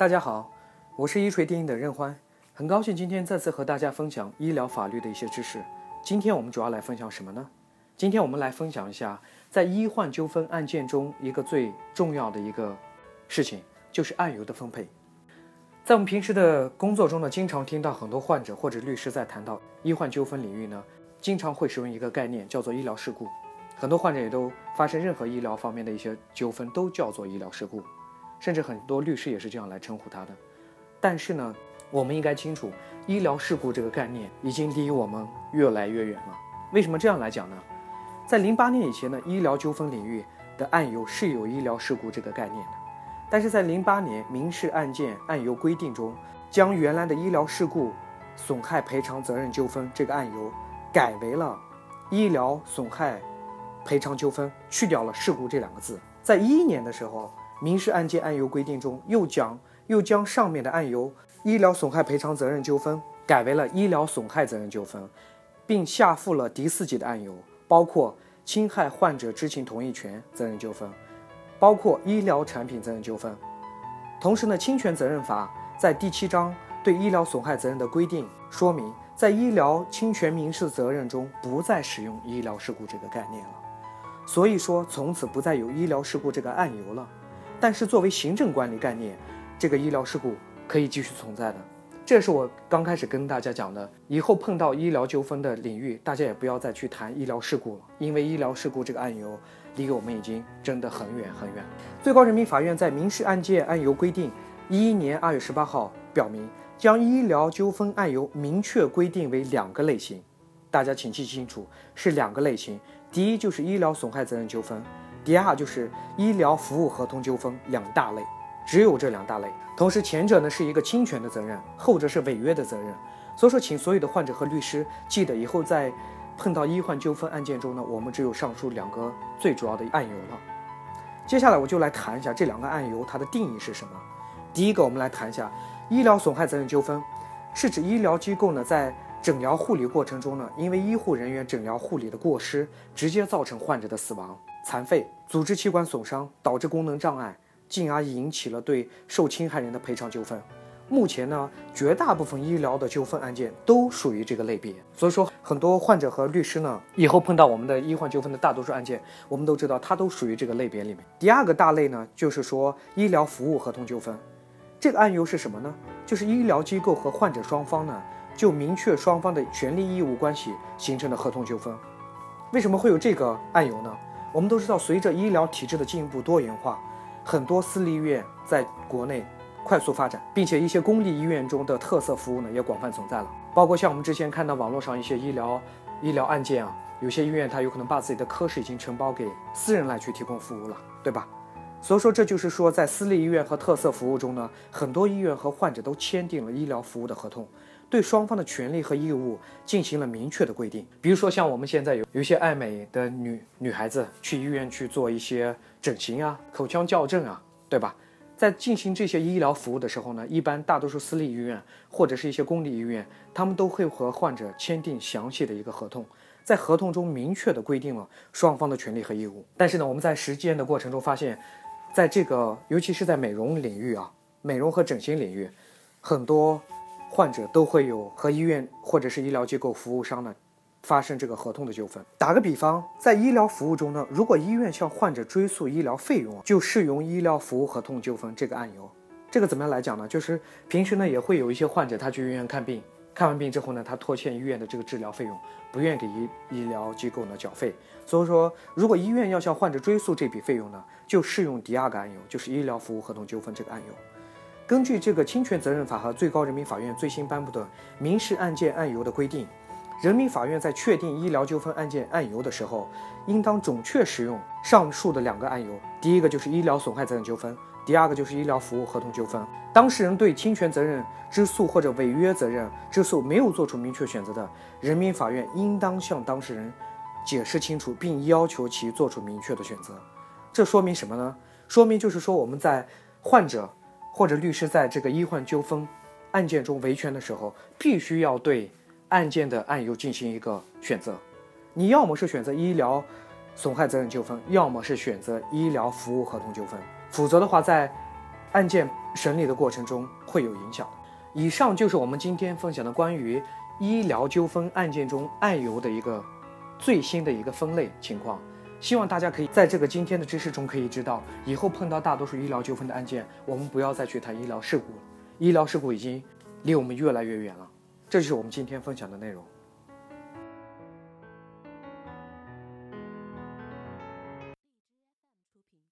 大家好，我是一锤定音的任欢，很高兴今天再次和大家分享医疗法律的一些知识。今天我们主要来分享什么呢？今天我们来分享一下，在医患纠纷案件中一个最重要的一个事情，就是案由的分配。在我们平时的工作中呢，经常听到很多患者或者律师在谈到医患纠纷领域呢，经常会使用一个概念，叫做医疗事故。很多患者也都发生任何医疗方面的一些纠纷，都叫做医疗事故，甚至很多律师也是这样来称呼他的。但是呢，我们应该清楚，医疗事故这个概念已经离我们越来越远了。为什么这样来讲呢？在零八年以前呢，医疗纠纷领域的案由是有医疗事故这个概念的，但是在零八年民事案件案由规定中，将原来的医疗事故损害赔偿责任纠纷这个案由改为了医疗损害。赔偿纠纷去掉了“事故”这两个字，在一一年的时候，民事案件案由规定中又将又将上面的案由“医疗损害赔偿责任纠纷”改为了“医疗损害责任纠纷”，并下附了第四级的案由，包括侵害患者知情同意权责任纠纷，包括医疗产品责任纠纷。同时呢，侵权责任法在第七章对医疗损害责任的规定说明，在医疗侵权民事责任中不再使用“医疗事故”这个概念了。所以说，从此不再有医疗事故这个案由了。但是，作为行政管理概念，这个医疗事故可以继续存在的。这是我刚开始跟大家讲的。以后碰到医疗纠纷的领域，大家也不要再去谈医疗事故了，因为医疗事故这个案由离我们已经真的很远很远。最高人民法院在民事案件案由规定一一年二月十八号表明，将医疗纠纷案由明确规定为两个类型。大家请记清楚，是两个类型。第一就是医疗损害责任纠纷，第二就是医疗服务合同纠纷，两大类，只有这两大类。同时，前者呢是一个侵权的责任，后者是违约的责任。所以说，请所有的患者和律师记得，以后在碰到医患纠纷案件中呢，我们只有上述两个最主要的案由了。接下来我就来谈一下这两个案由它的定义是什么。第一个，我们来谈一下医疗损害责任纠纷，是指医疗机构呢在诊疗护理过程中呢，因为医护人员诊疗护理的过失，直接造成患者的死亡、残废、组织器官损伤，导致功能障碍，进而引起了对受侵害人的赔偿纠纷。目前呢，绝大部分医疗的纠纷案件都属于这个类别。所以说，很多患者和律师呢，以后碰到我们的医患纠纷的大多数案件，我们都知道它都属于这个类别里面。第二个大类呢，就是说医疗服务合同纠纷，这个案由是什么呢？就是医疗机构和患者双方呢。就明确双方的权利义务关系形成的合同纠纷，为什么会有这个案由呢？我们都知道，随着医疗体制的进一步多元化，很多私立医院在国内快速发展，并且一些公立医院中的特色服务呢也广泛存在了。包括像我们之前看到网络上一些医疗医疗案件啊，有些医院它有可能把自己的科室已经承包给私人来去提供服务了，对吧？所以说，这就是说，在私立医院和特色服务中呢，很多医院和患者都签订了医疗服务的合同。对双方的权利和义务进行了明确的规定，比如说像我们现在有有一些爱美的女女孩子去医院去做一些整形啊、口腔矫正啊，对吧？在进行这些医疗服务的时候呢，一般大多数私立医院或者是一些公立医院，他们都会和患者签订详细的一个合同，在合同中明确的规定了双方的权利和义务。但是呢，我们在实践的过程中发现，在这个尤其是在美容领域啊，美容和整形领域，很多。患者都会有和医院或者是医疗机构服务商呢发生这个合同的纠纷。打个比方，在医疗服务中呢，如果医院向患者追诉医疗费用，就适用医疗服务合同纠纷这个案由。这个怎么样来讲呢？就是平时呢也会有一些患者他去医院看病，看完病之后呢，他拖欠医院的这个治疗费用，不愿给医医疗机构呢缴费。所以说，如果医院要向患者追诉这笔费用呢，就适用第二个案由，就是医疗服务合同纠纷这个案由。根据这个侵权责任法和最高人民法院最新颁布的民事案件案由的规定，人民法院在确定医疗纠纷案件案由的时候，应当准确使用上述的两个案由。第一个就是医疗损害责任纠纷，第二个就是医疗服务合同纠纷。当事人对侵权责任之诉或者违约责任之诉没有做出明确选择的，人民法院应当向当事人解释清楚，并要求其做出明确的选择。这说明什么呢？说明就是说我们在患者。或者律师在这个医患纠纷案件中维权的时候，必须要对案件的案由进行一个选择。你要么是选择医疗损害责任纠纷，要么是选择医疗服务合同纠纷。否则的话，在案件审理的过程中会有影响。以上就是我们今天分享的关于医疗纠纷案件中案由的一个最新的一个分类情况。希望大家可以在这个今天的知识中可以知道，以后碰到大多数医疗纠纷的案件，我们不要再去谈医疗事故了。医疗事故已经离我们越来越远了。这就是我们今天分享的内容。